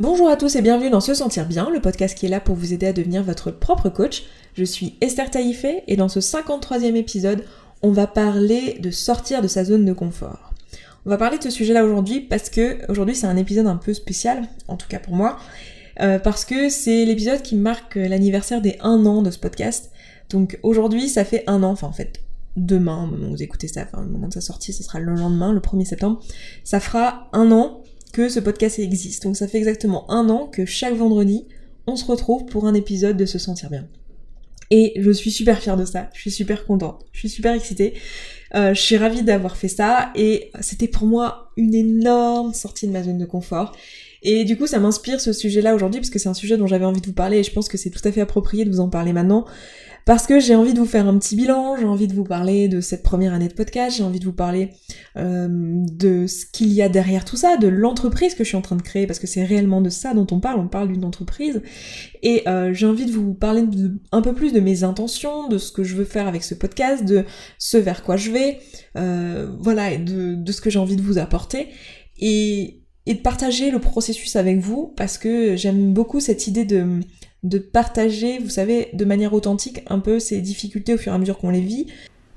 Bonjour à tous et bienvenue dans Se Sentir Bien, le podcast qui est là pour vous aider à devenir votre propre coach. Je suis Esther Taïfé et dans ce 53e épisode, on va parler de sortir de sa zone de confort. On va parler de ce sujet-là aujourd'hui parce que aujourd'hui c'est un épisode un peu spécial, en tout cas pour moi, euh, parce que c'est l'épisode qui marque l'anniversaire des 1 an de ce podcast. Donc aujourd'hui ça fait un an, enfin en fait demain, au vous écoutez ça, au moment de sa sortie, ce sera le lendemain, le 1er septembre, ça fera un an que ce podcast existe. Donc ça fait exactement un an que chaque vendredi, on se retrouve pour un épisode de Se Sentir Bien. Et je suis super fière de ça, je suis super contente, je suis super excitée. Euh, je suis ravie d'avoir fait ça et c'était pour moi une énorme sortie de ma zone de confort. Et du coup, ça m'inspire ce sujet-là aujourd'hui parce que c'est un sujet dont j'avais envie de vous parler et je pense que c'est tout à fait approprié de vous en parler maintenant. Parce que j'ai envie de vous faire un petit bilan, j'ai envie de vous parler de cette première année de podcast, j'ai envie de vous parler euh, de ce qu'il y a derrière tout ça, de l'entreprise que je suis en train de créer, parce que c'est réellement de ça dont on parle, on parle d'une entreprise, et euh, j'ai envie de vous parler un peu plus de mes intentions, de ce que je veux faire avec ce podcast, de ce vers quoi je vais, euh, voilà, et de, de ce que j'ai envie de vous apporter, et de partager le processus avec vous parce que j'aime beaucoup cette idée de de partager, vous savez, de manière authentique un peu ces difficultés au fur et à mesure qu'on les vit,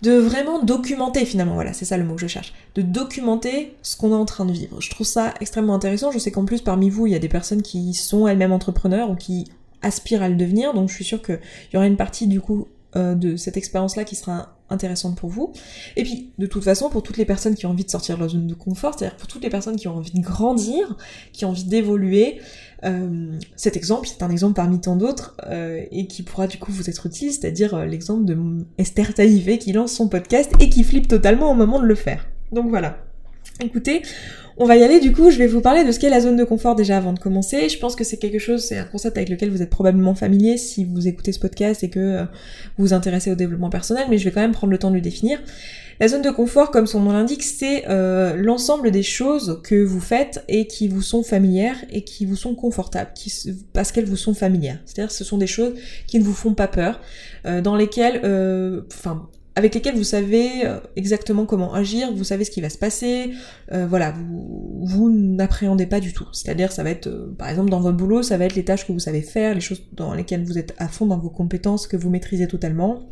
de vraiment documenter finalement, voilà, c'est ça le mot que je cherche, de documenter ce qu'on est en train de vivre. Je trouve ça extrêmement intéressant, je sais qu'en plus parmi vous, il y a des personnes qui sont elles-mêmes entrepreneurs ou qui aspirent à le devenir, donc je suis sûre qu'il y aura une partie du coup euh, de cette expérience-là qui sera intéressante pour vous. Et puis, de toute façon, pour toutes les personnes qui ont envie de sortir de leur zone de confort, c'est-à-dire pour toutes les personnes qui ont envie de grandir, qui ont envie d'évoluer, euh, cet exemple, c'est un exemple parmi tant d'autres, euh, et qui pourra du coup vous être utile, c'est-à-dire euh, l'exemple de Esther Taïvé qui lance son podcast et qui flippe totalement au moment de le faire. Donc voilà. Écoutez, on va y aller du coup, je vais vous parler de ce qu'est la zone de confort déjà avant de commencer. Je pense que c'est quelque chose, c'est un concept avec lequel vous êtes probablement familier si vous écoutez ce podcast et que euh, vous vous intéressez au développement personnel, mais je vais quand même prendre le temps de le définir. La zone de confort, comme son nom l'indique, c'est euh, l'ensemble des choses que vous faites et qui vous sont familières et qui vous sont confortables, parce qu'elles vous sont familières. C'est-à-dire ce sont des choses qui ne vous font pas peur, euh, dans lesquelles, enfin, avec lesquels vous savez euh, exactement comment agir, vous savez ce qui va se passer, euh, voilà, vous, vous n'appréhendez pas du tout. C'est-à-dire, ça va être, euh, par exemple, dans votre boulot, ça va être les tâches que vous savez faire, les choses dans lesquelles vous êtes à fond dans vos compétences, que vous maîtrisez totalement.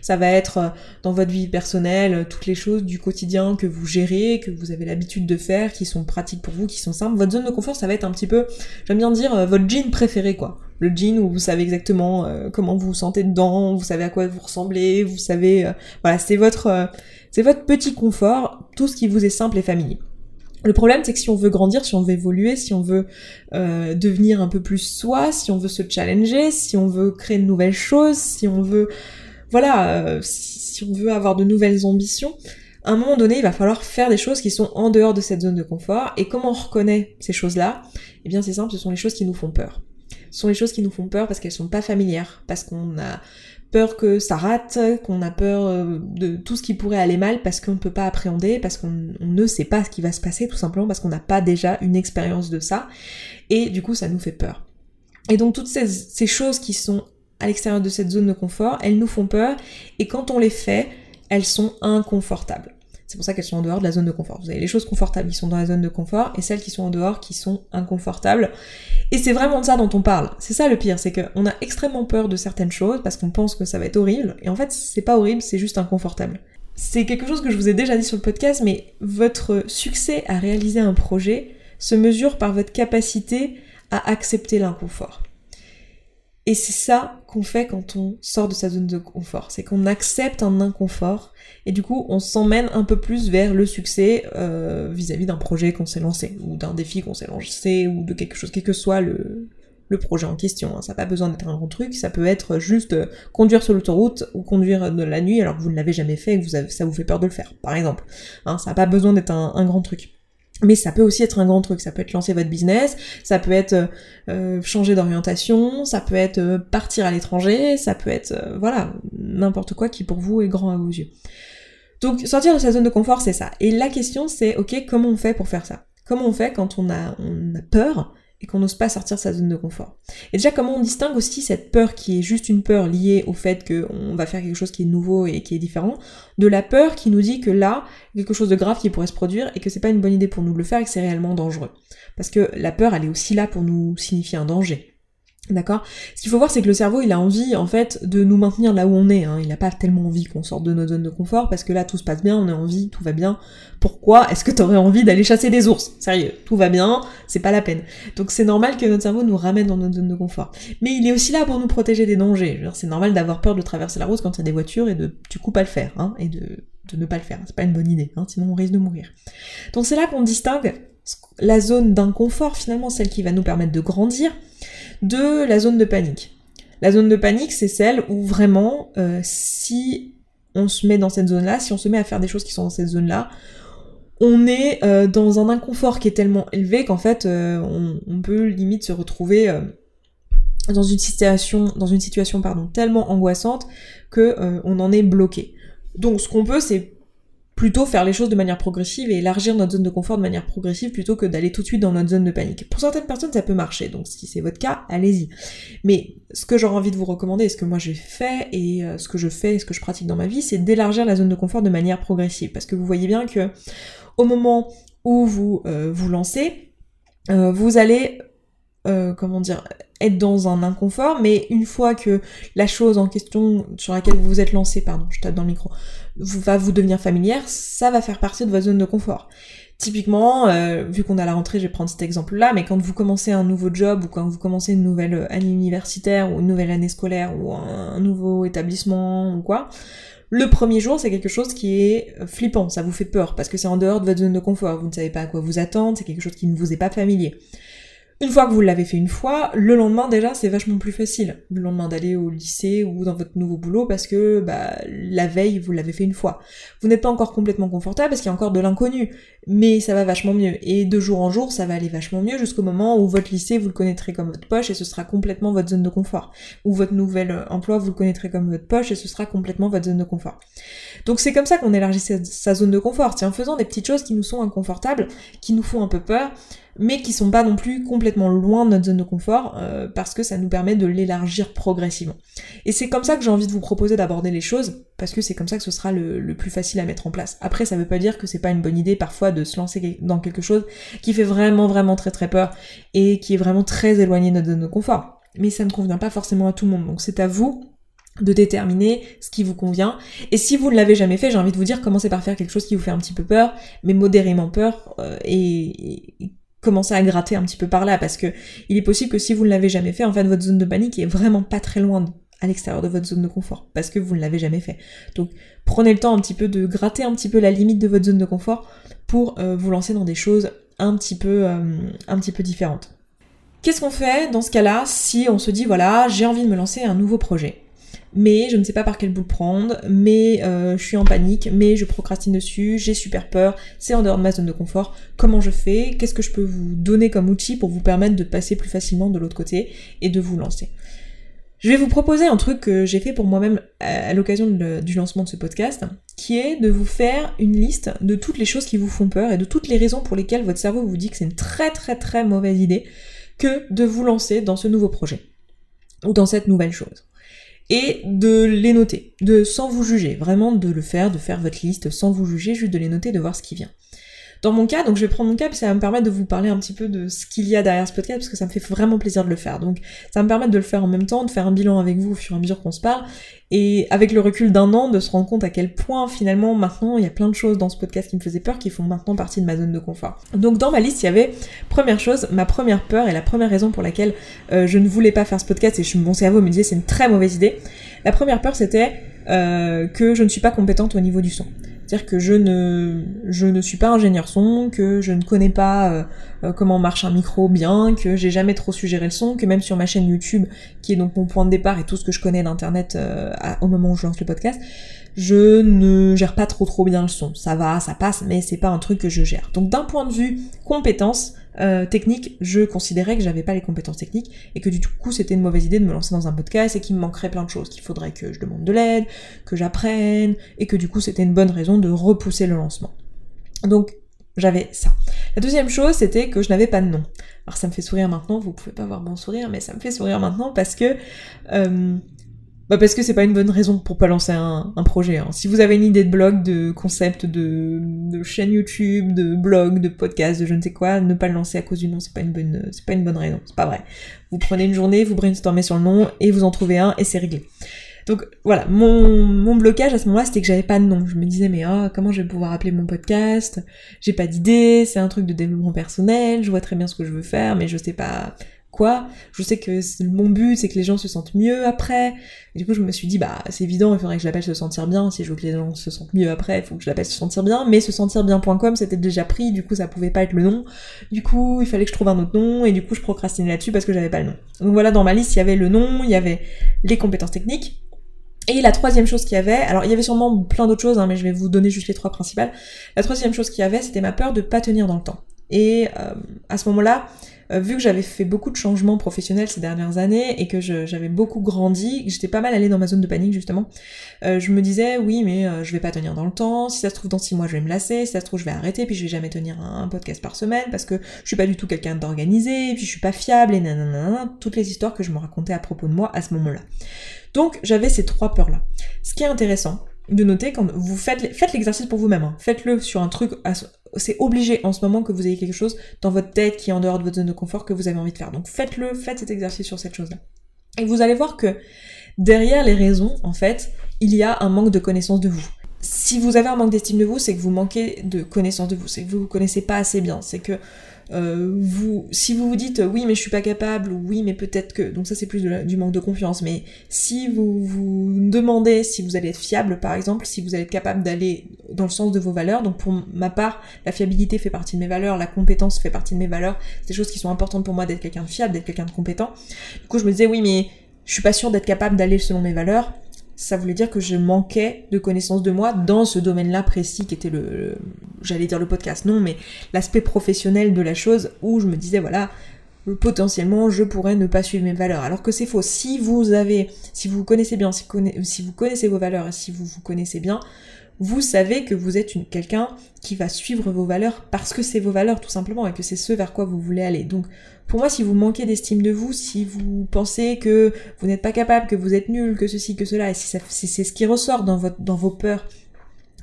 Ça va être dans votre vie personnelle, toutes les choses du quotidien que vous gérez, que vous avez l'habitude de faire, qui sont pratiques pour vous, qui sont simples. Votre zone de confort, ça va être un petit peu, j'aime bien dire, votre jean préféré, quoi le jean où vous savez exactement euh, comment vous vous sentez dedans, vous savez à quoi vous ressemblez, vous savez, euh, voilà, c'est votre, euh, c'est votre petit confort, tout ce qui vous est simple et familier. Le problème, c'est que si on veut grandir, si on veut évoluer, si on veut devenir un peu plus soi, si on veut se challenger, si on veut créer de nouvelles choses, si on veut, voilà, si on veut avoir de nouvelles ambitions, à un moment donné, il va falloir faire des choses qui sont en dehors de cette zone de confort. Et comment on reconnaît ces choses-là Eh bien, c'est simple, ce sont les choses qui nous font peur sont les choses qui nous font peur parce qu'elles sont pas familières, parce qu'on a peur que ça rate, qu'on a peur euh, de tout ce qui pourrait aller mal parce qu'on ne peut pas appréhender, parce qu'on ne sait pas ce qui va se passer, tout simplement parce qu'on n'a pas déjà une expérience de ça, et du coup ça nous fait peur. Et donc toutes ces, ces choses qui sont à l'extérieur de cette zone de confort, elles nous font peur, et quand on les fait, elles sont inconfortables. C'est pour ça qu'elles sont en dehors de la zone de confort. Vous avez les choses confortables qui sont dans la zone de confort et celles qui sont en dehors qui sont inconfortables. Et c'est vraiment de ça dont on parle. C'est ça le pire, c'est qu'on a extrêmement peur de certaines choses parce qu'on pense que ça va être horrible. Et en fait, c'est pas horrible, c'est juste inconfortable. C'est quelque chose que je vous ai déjà dit sur le podcast, mais votre succès à réaliser un projet se mesure par votre capacité à accepter l'inconfort. Et c'est ça qu'on fait quand on sort de sa zone de confort, c'est qu'on accepte un inconfort et du coup on s'emmène un peu plus vers le succès euh, vis-à-vis d'un projet qu'on s'est lancé, ou d'un défi qu'on s'est lancé, ou de quelque chose, quel que soit le, projet en question. Hein. Ça n'a pas besoin d'être un grand truc, ça peut être juste euh, conduire sur l'autoroute ou conduire de la nuit alors que vous ne l'avez jamais fait et que ça vous fait peur de le faire, par exemple. Hein, ça n'a pas besoin d'être un grand truc. Mais ça peut aussi être un grand truc, ça peut être lancer votre business, ça peut être euh, euh, changer d'orientation, ça peut être euh, partir à l'étranger, ça peut être, voilà, n'importe quoi qui pour vous est grand à vos yeux. Donc sortir de sa zone de confort, c'est ça. Et la question c'est, ok, comment on fait pour faire ça? Comment on fait quand on a, on a peur et qu'on n'ose pas sortir sa zone de confort. Et déjà, comment on distingue aussi cette peur qui est juste une peur liée au fait qu'on va faire quelque chose qui est nouveau et qui est différent, de la peur qui nous dit que là, quelque chose de grave qui pourrait se produire et que c'est pas une bonne idée pour nous de le faire et que c'est réellement dangereux. Parce que la peur, elle est aussi là pour nous signifier un danger. D'accord? Ce qu'il faut voir, c'est que le cerveau, il a envie, en fait, de nous maintenir là où on est. Hein. Il n'a pas tellement envie qu'on sorte de notre zone de confort, parce que là, tout se passe bien, on est en vie, tout va bien. Pourquoi est-ce que t'aurais envie d'aller chasser des ours? Sérieux, tout va bien, c'est pas la peine. Donc c'est normal que notre cerveau nous ramène dans notre zone de confort. Mais il est aussi là pour nous protéger des dangers. C'est normal d'avoir peur de traverser la route quand il y a des voitures et de du coup pas le faire, hein, et de, de ne pas le faire. C'est pas une bonne idée, hein, sinon on risque de mourir. Donc c'est là qu'on distingue la zone d'inconfort, finalement, celle qui va nous permettre de grandir, de la zone de panique. La zone de panique, c'est celle où vraiment, euh, si on se met dans cette zone-là, si on se met à faire des choses qui sont dans cette zone-là, on est euh, dans un inconfort qui est tellement élevé qu'en fait, euh, on, peut limite se retrouver dans une situation, dans une situation pardon, tellement angoissante que on en est bloqué. Donc, ce qu'on peut, c'est plutôt faire les choses de manière progressive et élargir notre zone de confort de manière progressive plutôt que d'aller tout de suite dans notre zone de panique. Pour certaines personnes, ça peut marcher, donc si c'est votre cas, allez-y. Mais ce que j'aurais envie de vous recommander, ce que moi j'ai fait et euh, ce que je fais, ce que je pratique dans ma vie, c'est d'élargir la zone de confort de manière progressive. Parce que vous voyez bien que au moment où vous euh, vous lancez, euh, vous allez comment dire, être dans un inconfort, mais une fois que la chose en question sur laquelle vous vous êtes lancé, pardon, je tape dans le micro, va vous devenir familière, ça va faire partie de votre zone de confort. Typiquement, euh, vu qu'on a la rentrée, je vais prendre cet exemple-là, mais quand vous commencez un nouveau job ou quand vous commencez une nouvelle euh, année universitaire ou une nouvelle année scolaire ou un nouveau établissement ou quoi, le premier jour, c'est quelque chose qui est euh, flippant, ça vous fait peur parce que c'est en dehors de votre zone de confort, vous ne savez pas à quoi vous attendre, c'est quelque chose qui ne vous est pas familier. Une fois que vous l'avez fait une fois, le lendemain déjà c'est vachement plus facile. Le lendemain d'aller au lycée ou dans votre nouveau boulot parce que bah, la veille vous l'avez fait une fois. Vous n'êtes pas encore complètement confortable parce qu'il y a encore de l'inconnu, mais ça va vachement mieux. Et de jour en jour ça va aller vachement mieux jusqu'au moment où votre lycée vous le connaîtrez comme votre poche et ce sera complètement votre zone de confort. Ou votre nouvel emploi vous le connaîtrez comme votre poche et ce sera complètement votre zone de confort. Donc c'est comme ça qu'on élargit sa zone de confort, c'est en faisant des petites choses qui nous sont inconfortables, qui nous font un peu peur, mais qui sont pas non plus complètement loin de notre zone de confort euh, parce que ça nous permet de l'élargir progressivement. Et c'est comme ça que j'ai envie de vous proposer d'aborder les choses parce que c'est comme ça que ce sera le, plus facile à mettre en place. Après, ça veut pas dire que c'est pas une bonne idée parfois de se lancer dans quelque chose qui fait vraiment vraiment très très peur et qui est vraiment très éloigné de notre zone de confort. Mais ça ne convient pas forcément à tout le monde. Donc c'est à vous de déterminer ce qui vous convient. Et si vous ne l'avez jamais fait, j'ai envie de vous dire, commencez par faire quelque chose qui vous fait un petit peu peur, mais modérément peur, euh, et, commencer à gratter un petit peu par là parce que il est possible que si vous ne l'avez jamais fait, en fait votre zone de panique est vraiment pas très loin à l'extérieur de votre zone de confort parce que vous ne l'avez jamais fait. Donc prenez le temps un petit peu de gratter un petit peu la limite de votre zone de confort pour euh, vous lancer dans des choses un petit peu euh, un petit peu différentes. Qu'est-ce qu'on fait dans ce cas-là si on se dit voilà, j'ai envie de me lancer un nouveau projet? Mais je ne sais pas par quel bout le prendre, mais euh, je suis en panique, mais je procrastine dessus, j'ai super peur, c'est en dehors de ma zone de confort, comment je fais, qu'est-ce que je peux vous donner comme outil pour vous permettre de passer plus facilement de l'autre côté et de vous lancer? Je vais vous proposer un truc que j'ai fait pour moi-même à l'occasion du lancement de ce podcast, qui est de vous faire une liste de toutes les choses qui vous font peur et de toutes les raisons pour lesquelles votre cerveau vous dit que c'est une très très très mauvaise idée que de vous lancer dans ce nouveau projet ou dans cette nouvelle chose et de les noter, de sans vous juger, vraiment de le faire, de faire votre liste sans vous juger, juste de les noter, de voir ce qui vient. Dans mon cas, donc je vais prendre mon cas, puis ça va me permettre de vous parler un petit peu de ce qu'il y a derrière ce podcast, parce que ça me fait vraiment plaisir de le faire. Donc ça me permettre de le faire en même temps, de faire un bilan avec vous au fur et à mesure qu'on se parle, et avec le recul d'un an, de se rendre compte à quel point finalement maintenant il y a plein de choses dans ce podcast qui me faisaient peur qui font maintenant partie de ma zone de confort. Donc dans ma liste, il y avait première chose, ma première peur et la première raison pour laquelle euh, je ne voulais pas faire ce podcast et je, mon cerveau me disait c'est une très mauvaise idée. La première peur c'était euh, que je ne suis pas compétente au niveau du son. C'est-à-dire que je ne, je ne suis pas ingénieur son, que je ne connais pas euh, euh, comment marche un micro bien, que j'ai jamais trop suggéré le son, que même sur ma chaîne YouTube, qui est donc mon point de départ et tout ce que je connais d'internet euh, au moment où je lance le podcast, je ne gère pas trop trop bien le son. Ça va, ça passe, mais c'est pas un truc que je gère. Donc d'un point de vue compétence, euh, technique, je considérais que j'avais pas les compétences techniques et que du coup c'était une mauvaise idée de me lancer dans un podcast et qu'il me manquerait plein de choses, qu'il faudrait que je demande de l'aide, que j'apprenne et que du coup c'était une bonne raison de repousser le lancement. Donc j'avais ça. La deuxième chose, c'était que je n'avais pas de nom. Alors ça me fait sourire maintenant, vous pouvez pas voir mon sourire, mais ça me fait sourire maintenant parce que euh, bah parce que c'est pas une bonne raison pour pas lancer un, projet. Hein. Si vous avez une idée de blog, de concept, de, chaîne YouTube, de blog, de podcast, de je ne sais quoi, ne pas le lancer à cause du nom, c'est pas une bonne, c'est pas une bonne raison. C'est pas vrai. Vous prenez une journée, vous brainstormez sur le nom et vous en trouvez un et c'est réglé. Donc voilà, mon, mon blocage à ce moment-là, c'était que j'avais pas de nom. Je me disais mais oh, comment je vais pouvoir appeler mon podcast? J'ai pas d'idée, c'est un truc de développement personnel, je vois très bien ce que je veux faire, mais je sais pas Je sais que mon but, c'est que les gens se sentent mieux après. Et du coup, je me suis dit, bah, c'est évident, il faudrait que je l'appelle se sentir bien. Si je veux que les gens se sentent mieux après, il faut que je l'appelle se sentir bien. Mais se sentir bien.com, c'était déjà pris, du coup, ça pouvait pas être le nom. Du coup, il fallait que je trouve un autre nom, et du coup, je procrastinais là-dessus parce que j'avais pas le nom. Donc voilà, dans ma liste, il y avait le nom, il y avait les compétences techniques, et la troisième chose qu'il y avait, alors il y avait sûrement plein d'autres choses, hein, mais je vais vous donner juste les trois principales. La troisième chose qu'il y avait, c'était ma peur de pas tenir dans le temps. Et euh, à ce moment-là, euh, vu que j'avais fait beaucoup de changements professionnels ces dernières années et que j'avais beaucoup grandi, j'étais pas mal allée dans ma zone de panique justement, euh, je me disais oui mais je vais pas tenir dans le temps, si ça se trouve dans six mois je vais me lasser, si ça se trouve je vais arrêter, puis je vais jamais tenir un, podcast par semaine parce que je suis pas du tout quelqu'un d'organisé, puis je suis pas fiable et nanana, toutes les histoires que je me racontais à propos de moi à ce moment-là. Donc j'avais ces trois peurs-là. Ce qui est intéressant de noter quand vous faites, l'exercice pour vous-même, hein. faites-le sur un truc, c'est obligé en ce moment que vous ayez quelque chose dans votre tête qui est en dehors de votre zone de confort que vous avez envie de faire. Donc faites-le, faites cet exercice sur cette chose-là. Et vous allez voir que derrière les raisons, en fait, il y a un manque de connaissance de vous. Si vous avez un manque d'estime de vous, c'est que vous manquez de connaissance de vous, c'est que vous vous connaissez pas assez bien, c'est que euh, vous, si vous vous dites oui mais je suis pas capable ou oui mais peut-être que, donc ça c'est plus du manque de confiance, mais si vous vous demandez si vous allez être fiable par exemple, si vous allez être capable d'aller dans le sens de vos valeurs, donc pour ma part la fiabilité fait partie de mes valeurs, la compétence fait partie de mes valeurs, c'est des choses qui sont importantes pour moi d'être quelqu'un de fiable, d'être quelqu'un de compétent. Du coup je me disais oui mais je suis pas sûre d'être capable d'aller selon mes valeurs, ça voulait dire que je manquais de connaissances de moi dans ce domaine-là précis qui était le, j'allais dire le podcast, non, mais l'aspect professionnel de la chose où je me disais voilà, potentiellement je pourrais ne pas suivre mes valeurs. Alors que c'est faux. Si vous avez, si vous connaissez bien, si, si vous connaissez vos valeurs et si vous vous connaissez bien, vous savez que vous êtes quelqu'un qui va suivre vos valeurs parce que c'est vos valeurs tout simplement et que c'est ce vers quoi vous voulez aller. Donc pour moi, si vous manquez d'estime de vous, si vous pensez que vous n'êtes pas capable, que vous êtes nul, que ceci, que cela, et si, c'est ce qui ressort dans, vos peurs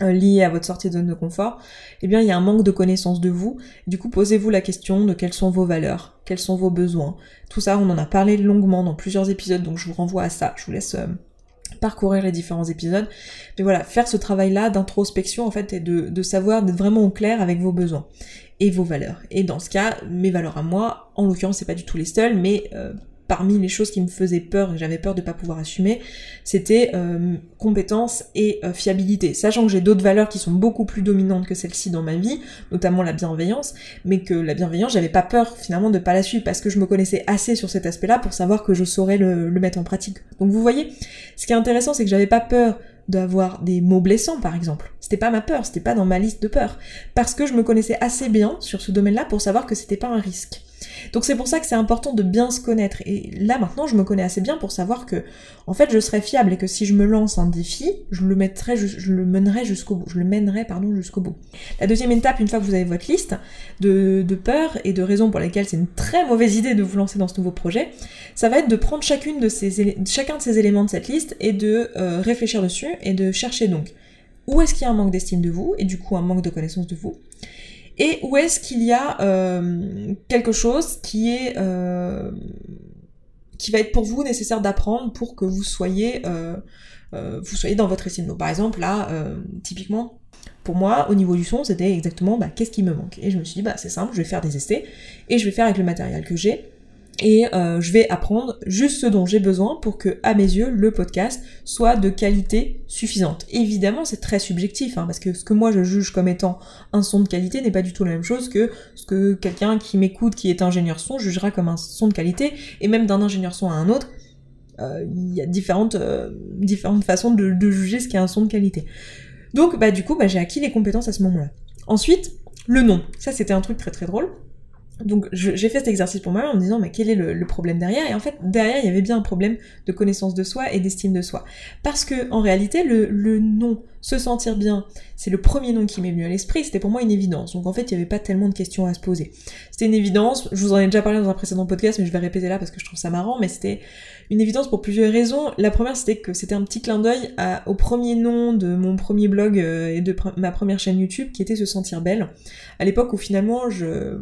euh, liées à votre sortie de zone de confort, eh bien il y a un manque de connaissance de vous. Du coup, posez-vous la question de quelles sont vos valeurs, quels sont vos besoins. Tout ça, on en a parlé longuement dans plusieurs épisodes, donc je vous renvoie à ça. Je vous laisse euh, parcourir les différents épisodes. Mais voilà, faire ce travail-là d'introspection en fait et de, savoir d'être vraiment au clair avec vos besoins et vos valeurs. Et dans ce cas, mes valeurs à moi, en l'occurrence c'est pas du tout les seules, mais euh, parmi les choses qui me faisaient peur et j'avais peur de pas pouvoir assumer, c'était euh, compétence et euh, fiabilité. Sachant que j'ai d'autres valeurs qui sont beaucoup plus dominantes que celles-ci dans ma vie, notamment la bienveillance, mais que la bienveillance, j'avais pas peur finalement de pas la suivre parce que je me connaissais assez sur cet aspect-là pour savoir que je saurais le, le mettre en pratique. Donc vous voyez, ce qui est intéressant, c'est que j'avais pas peur d'avoir des mots blessants par exemple. C'était pas ma peur, c'était pas dans ma liste de peurs. Parce que je me connaissais assez bien sur ce domaine-là pour savoir que c'était pas un risque. Donc c'est pour ça que c'est important de bien se connaître. Et là maintenant, je me connais assez bien pour savoir que, en fait, je serai fiable et que si je me lance un défi, je le mettrai, je, le mènerai jusqu'au bout. Je le mènerai, pardon, jusqu'au bout. La deuxième étape, une fois que vous avez votre liste de, peurs et de raisons pour lesquelles c'est une très mauvaise idée de vous lancer dans ce nouveau projet, ça va être de prendre chacune de ces, chacun de ces éléments de cette liste et de euh, réfléchir dessus et de chercher donc où est-ce qu'il y a un manque d'estime de vous et du coup un manque de connaissance de vous et où est-ce qu'il y a euh, quelque chose qui est euh, qui va être pour vous nécessaire d'apprendre pour que vous soyez euh, vous soyez dans votre estime. Donc par exemple là, typiquement pour moi, au niveau du son, c'était exactement bah, qu'est-ce qui me manque? Et je me suis dit, bah c'est simple, je vais faire des essais et je vais faire avec le matériel que j'ai et euh, je vais apprendre juste ce dont j'ai besoin pour que, à mes yeux, le podcast soit de qualité suffisante. Évidemment, c'est très subjectif, hein, parce que ce que moi je juge comme étant un son de qualité n'est pas du tout la même chose que ce que quelqu'un qui m'écoute, qui est ingénieur son, jugera comme un son de qualité, et même d'un ingénieur son à un autre, euh, il y a différentes, euh, différentes façons de, juger ce qu'est un son de qualité. Donc, bah du coup, bah, j'ai acquis les compétences à ce moment-là. Ensuite, le nom. Ça, c'était un truc très très drôle Donc j'ai fait cet exercice pour moi en me disant mais quel est le, problème derrière? Et en fait derrière il y avait bien un problème de connaissance de soi et d'estime de soi. Parce que en réalité le, le nom se sentir bien, c'est le premier nom qui m'est venu à l'esprit, c'était pour moi une évidence. Donc en fait il n'y avait pas tellement de questions à se poser. C'était une évidence, je vous en ai déjà parlé dans un précédent podcast mais je vais répéter là parce que je trouve ça marrant, mais c'était une évidence pour plusieurs raisons. La première, c'était que c'était un petit clin d'œil au premier nom de mon premier blog euh, et de ma première chaîne YouTube, qui était Se Sentir Belle. À l'époque où finalement,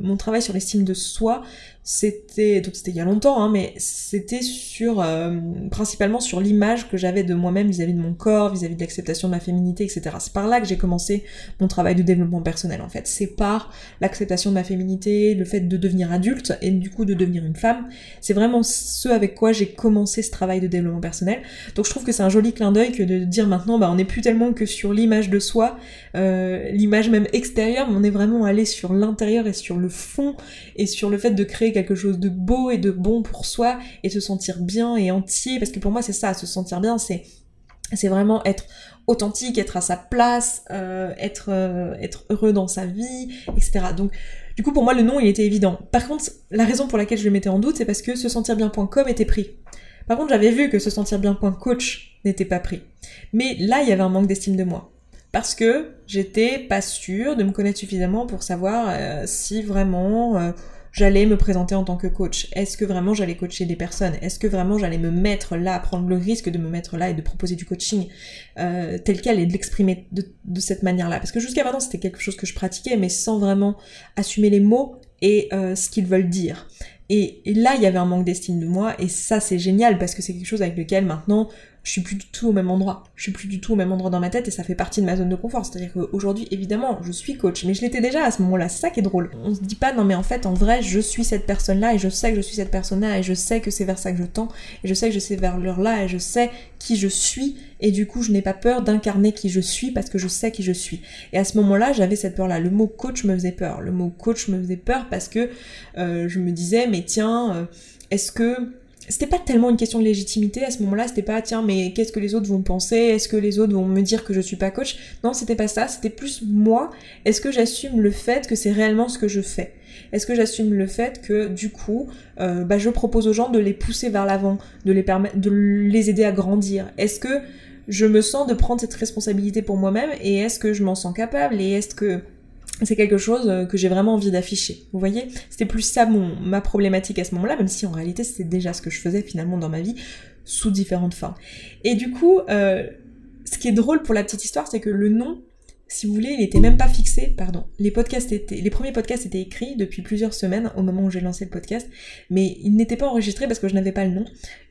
mon travail sur l'estime de soi c'était donc c'était il y a longtemps, hein, mais c'était sur euh, principalement sur l'image que j'avais de moi-même vis-à-vis de mon corps, vis-à-vis de l'acceptation de ma féminité, etc. C'est par là que j'ai commencé mon travail de développement personnel en fait. C'est par l'acceptation de ma féminité, le fait de devenir adulte et du coup de devenir une femme. C'est vraiment ce avec quoi j'ai commencé ce travail de développement personnel. Donc je trouve que c'est un joli clin d'œil que de dire maintenant, bah on n'est plus tellement que sur l'image de soi, euh, l'image même extérieure, mais on est vraiment allé sur l'intérieur et sur le fond et sur le fait de créer quelque chose de beau et de bon pour soi et se sentir bien et entier parce que pour moi c'est ça se sentir bien c'est c'est vraiment être authentique être à sa place euh, être euh, être heureux dans sa vie etc donc du coup pour moi le nom il était évident. Par contre la raison pour laquelle je le mettais en doute c'est parce que se sentir bien.com était pris. Par contre j'avais vu que se sentir bien.coach n'était pas pris. Mais là il y avait un manque d'estime de moi. Parce que j'étais pas sûre de me connaître suffisamment pour savoir euh, si vraiment j'allais me présenter en tant que coach. Est-ce que vraiment j'allais coacher des personnes? Est-ce que vraiment j'allais me mettre là, prendre le risque de me mettre là et de proposer du coaching euh, tel quel et de l'exprimer de, cette manière-là? Parce que jusqu'à maintenant c'était quelque chose que je pratiquais mais sans vraiment assumer les mots et euh, ce qu'ils veulent dire. Et, et, là, il y avait un manque d'estime de moi, et ça, c'est génial parce que c'est quelque chose avec lequel maintenant je suis plus du tout au même endroit. Je suis plus du tout au même endroit dans ma tête et ça fait partie de ma zone de confort. C'est-à-dire qu'aujourd'hui, évidemment, je suis coach, mais je l'étais déjà à ce moment-là. C'est ça qui est drôle. On se dit pas, non mais en fait, en vrai, je suis cette personne-là et je sais que je suis cette personne-là et je sais que c'est vers ça que je tends et je sais que je sais vers l'heure-là et je sais qui je suis et du coup, je n'ai pas peur d'incarner qui je suis parce que je sais qui je suis. Et à ce moment-là, j'avais cette peur-là. Le mot coach me faisait peur. Le mot coach me faisait peur parce que euh, je me disais, mais tiens, euh, est-ce que c'était pas tellement une question de légitimité à ce moment-là, c'était pas tiens mais qu'est-ce que les autres vont penser, est-ce que les autres vont me dire que je suis pas coach? Non, c'était pas ça, c'était plus moi, est-ce que j'assume le fait que c'est réellement ce que je fais? Est-ce que j'assume le fait que du coup, euh, bah, je propose aux gens de les pousser vers l'avant, de les permettre de les aider à grandir? Est-ce que je me sens de prendre cette responsabilité pour moi-même et est-ce que je m'en sens capable? Et est-ce que c'est quelque chose euh, que j'ai vraiment envie d'afficher. Vous voyez? C'était plus ça mon, ma problématique à ce moment-là, même si en réalité c'était déjà ce que je faisais finalement dans ma vie, sous différentes formes. Et du coup, euh, ce qui est drôle pour la petite histoire, c'est que le nom si vous voulez, il était même pas fixé, pardon. Les podcasts étaient, les premiers podcasts étaient écrits depuis plusieurs semaines au moment où j'ai lancé le podcast, mais ils n'étaient pas enregistrés parce que je n'avais pas le nom.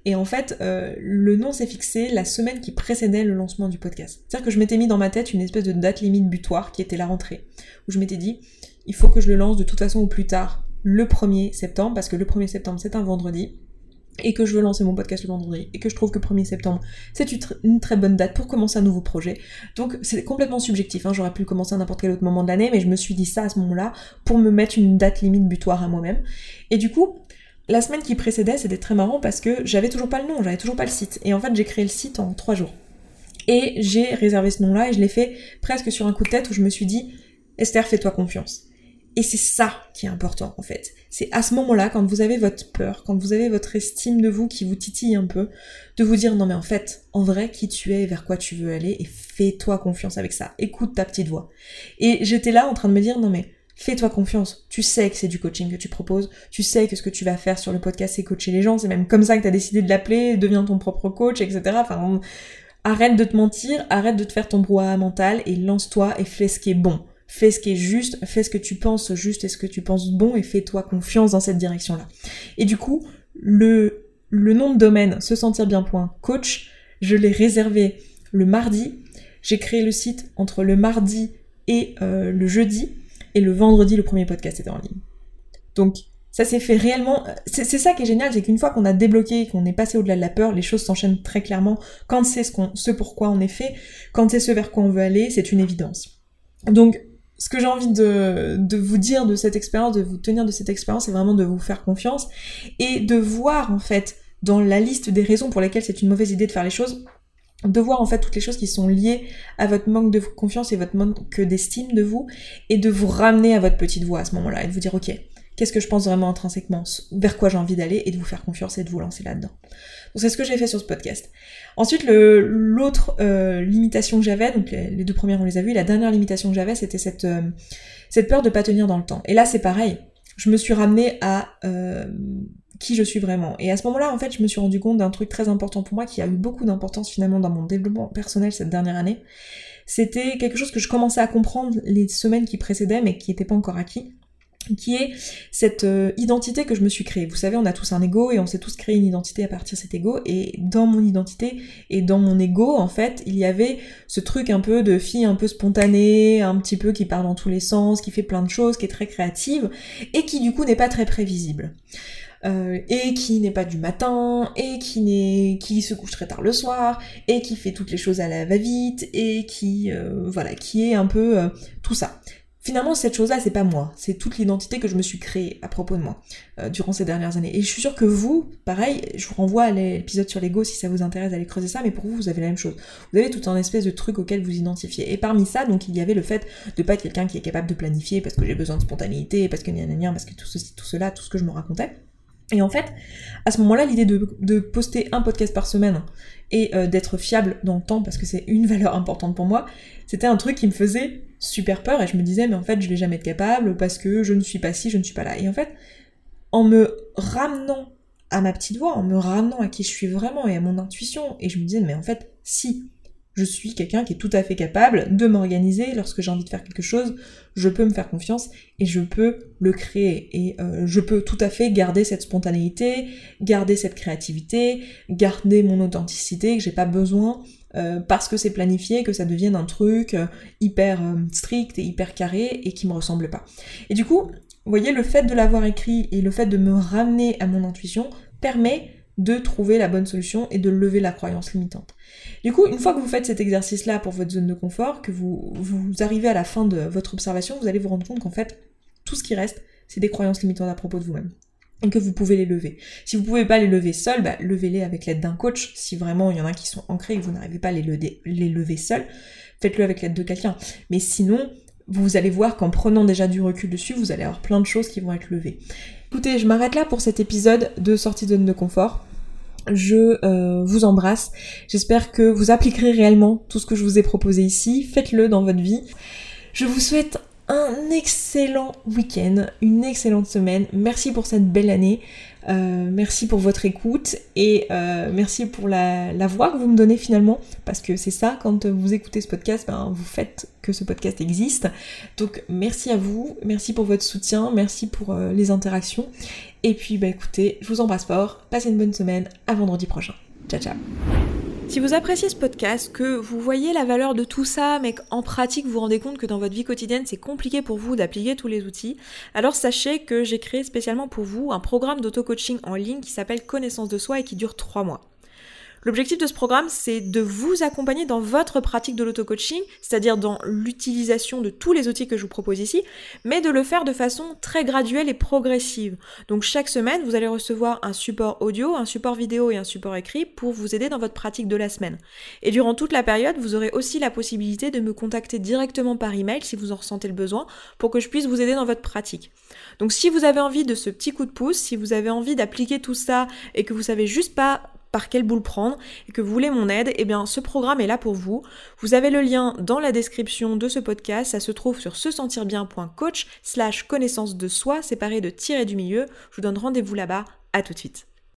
Et en fait, euh, le nom s'est fixé la semaine qui précédait le lancement du podcast. C'est-à-dire que je m'étais mis dans ma tête une espèce de date limite butoir qui était la rentrée, où je m'étais dit, il faut que je le lance de toute façon au plus tard le 1er septembre, parce que le 1er septembre c'est un vendredi, et que je veux lancer mon podcast le vendredi et que je trouve que 1er septembre c'est une très bonne date pour commencer un nouveau projet. Donc c'est complètement subjectif, hein. j'aurais pu commencer à n'importe quel autre moment de l'année mais je me suis dit ça à ce moment-là pour me mettre une date limite butoir à moi-même. Et du coup, la semaine qui précédait c'était très marrant parce que j'avais toujours pas le nom, j'avais toujours pas le site. Et en fait j'ai créé le site en 3 jours. Et j'ai réservé ce nom-là et je l'ai fait presque sur un coup de tête où je me suis dit Esther fais-toi confiance. Et c'est ça qui est important en fait. C'est à ce moment-là, quand vous avez votre peur, quand vous avez votre estime de vous qui vous titille un peu, de vous dire non mais en fait, en vrai, qui tu es et vers quoi tu veux aller, et fais-toi confiance avec ça. Écoute ta petite voix. Et j'étais là en train de me dire non mais fais-toi confiance. Tu sais que c'est du coaching que tu proposes. Tu sais que ce que tu vas faire sur le podcast, c'est coacher les gens. C'est même comme ça que tu décidé de l'appeler, deviens ton propre coach, etc. Enfin, arrête de te mentir, arrête de te faire ton brouhaha mental et lance-toi et fais ce qui est bon fais ce qui est juste, fais ce que tu penses juste et ce que tu penses bon et fais-toi confiance dans cette direction-là. Et du coup, le, le nom de domaine se sentir bien.coach, je l'ai réservé le mardi. J'ai créé le site entre le mardi et euh, le jeudi et le vendredi le premier podcast était en ligne. Donc ça s'est fait réellement. C'est ça qui est génial, c'est qu'une fois qu'on a débloqué, qu'on est passé au-delà de la peur, les choses s'enchaînent très clairement. Quand c'est ce, qu'on, ce pourquoi on est fait, quand c'est ce vers quoi on veut aller, c'est une évidence. Donc ce que j'ai envie de, vous dire de cette expérience, de vous tenir de cette expérience, c'est vraiment de vous faire confiance et de voir en fait dans la liste des raisons pour lesquelles c'est une mauvaise idée de faire les choses, de voir en fait toutes les choses qui sont liées à votre manque de confiance et votre manque d'estime de vous et de vous ramener à votre petite voix à ce moment-là et de vous dire ok, qu'est-ce que je pense vraiment intrinsèquement, vers quoi j'ai envie d'aller, et de vous faire confiance et de vous lancer là-dedans. Donc c'est ce que j'ai fait sur ce podcast. Ensuite, l'autre euh, limitation que j'avais, donc les, deux premières on les a vues, la dernière limitation que j'avais, c'était cette, euh, cette peur de pas tenir dans le temps. Et là, c'est pareil. Je me suis ramenée à euh, qui je suis vraiment. Et à ce moment-là, en fait, je me suis rendu compte d'un truc très important pour moi qui a eu beaucoup d'importance finalement dans mon développement personnel cette dernière année. C'était quelque chose que je commençais à comprendre les semaines qui précédaient, mais qui n'était pas encore acquis qui est cette euh, identité que je me suis créée. Vous savez, on a tous un ego et on s'est tous créé une identité à partir de cet ego. Et dans mon identité et dans mon ego, en fait, il y avait ce truc un peu de fille un peu spontanée, un petit peu qui part dans tous les sens, qui fait plein de choses, qui est très créative et qui du coup n'est pas très prévisible. Euh, et qui n'est pas du matin, et qui n'est qui se couche très tard le soir, et qui fait toutes les choses à la va-vite, et qui euh, voilà, qui est un peu tout ça. Finalement, cette chose-là, c'est pas moi, c'est toute l'identité que je me suis créée à propos de moi euh, durant ces dernières années. Et je suis sûre que vous, pareil, je vous renvoie à l'épisode sur l'ego si ça vous intéresse d'aller creuser ça, mais pour vous, vous avez la même chose. Vous avez tout un espèce de truc auquel vous identifiez. Et parmi ça, donc, il y avait le fait de pas être quelqu'un qui est capable de planifier parce que j'ai besoin de spontanéité, parce que gna parce que tout ceci, tout cela, tout ce que je me racontais. Et en fait, à ce moment-là, l'idée de, poster un podcast par semaine et euh, d'être fiable dans le temps, parce que c'est une valeur importante pour moi, c'était un truc qui me faisait super peur et je me disais mais en fait je vais jamais être capable parce que je ne suis pas ci, je ne suis pas là. Et en fait, en me ramenant à ma petite voix, en me ramenant à qui je suis vraiment et à mon intuition, et je me disais mais en fait si je suis quelqu'un qui est tout à fait capable de m'organiser lorsque j'ai envie de faire quelque chose, je peux me faire confiance et je peux le créer et euh, je peux tout à fait garder cette spontanéité, garder cette créativité, garder mon authenticité que j'ai pas besoin euh, parce que c'est planifié, que ça devienne un truc euh, hyper strict et hyper carré et qui me ressemble pas. Et du coup, vous voyez, le fait de l'avoir écrit et le fait de me ramener à mon intuition permet de trouver la bonne solution et de lever la croyance limitante. Du coup, une fois que vous faites cet exercice-là pour votre zone de confort, que vous, vous arrivez à la fin de votre observation, vous allez vous rendre compte qu'en fait, tout ce qui reste, c'est des croyances limitantes à propos de vous-même et que vous pouvez les lever. Si vous pouvez pas les lever seul, bah, levez-les avec l'aide d'un coach. Si vraiment il y en a qui sont ancrés et que vous n'arrivez pas à les lever, les lever seul, faites-le avec l'aide de quelqu'un. Mais sinon, vous allez voir qu'en prenant déjà du recul dessus, vous allez avoir plein de choses qui vont être levées. Écoutez, je m'arrête là pour cet épisode de sortie de zone de confort. Je euh, vous embrasse. J'espère que vous appliquerez réellement tout ce que je vous ai proposé ici. Faites-le dans votre vie. Je vous souhaite un excellent week-end, une excellente semaine. Merci pour cette belle année. Euh, merci pour votre écoute et euh, merci pour la, voix que vous me donnez finalement. Parce que c'est ça quand vous écoutez ce podcast ben, vous faites que ce podcast existe. Donc merci à vous. Merci pour votre soutien. Merci pour euh, les interactions. Et puis bah écoutez je vous embrasse fort. Passez une bonne semaine. À vendredi prochain. Ciao ciao si vous appréciez ce podcast, que vous voyez la valeur de tout ça, mais qu'en pratique vous rendez compte que dans votre vie quotidienne c'est compliqué pour vous d'appliquer tous les outils, alors sachez que j'ai créé spécialement pour vous un programme d'auto-coaching en ligne qui s'appelle Connaissance de soi et qui dure 3 mois. L'objectif de ce programme, c'est de vous accompagner dans votre pratique de l'auto-coaching, c'est-à-dire dans l'utilisation de tous les outils que je vous propose ici, mais de le faire de façon très graduelle et progressive. Donc chaque semaine, vous allez recevoir un support audio, un support vidéo et un support écrit pour vous aider dans votre pratique de la semaine. Et durant toute la période, vous aurez aussi la possibilité de me contacter directement par email si vous en ressentez le besoin pour que je puisse vous aider dans votre pratique. Donc si vous avez envie de ce petit coup de pouce, si vous avez envie d'appliquer tout ça et que vous savez juste pas par quelle boule prendre et que vous voulez mon aide, eh bien ce programme est là pour vous. Vous avez le lien dans la description de ce podcast, ça se trouve sur se sentir bien.coach slash connaissance de soi séparé de tirer du milieu. Je vous donne rendez-vous là-bas, à tout de suite.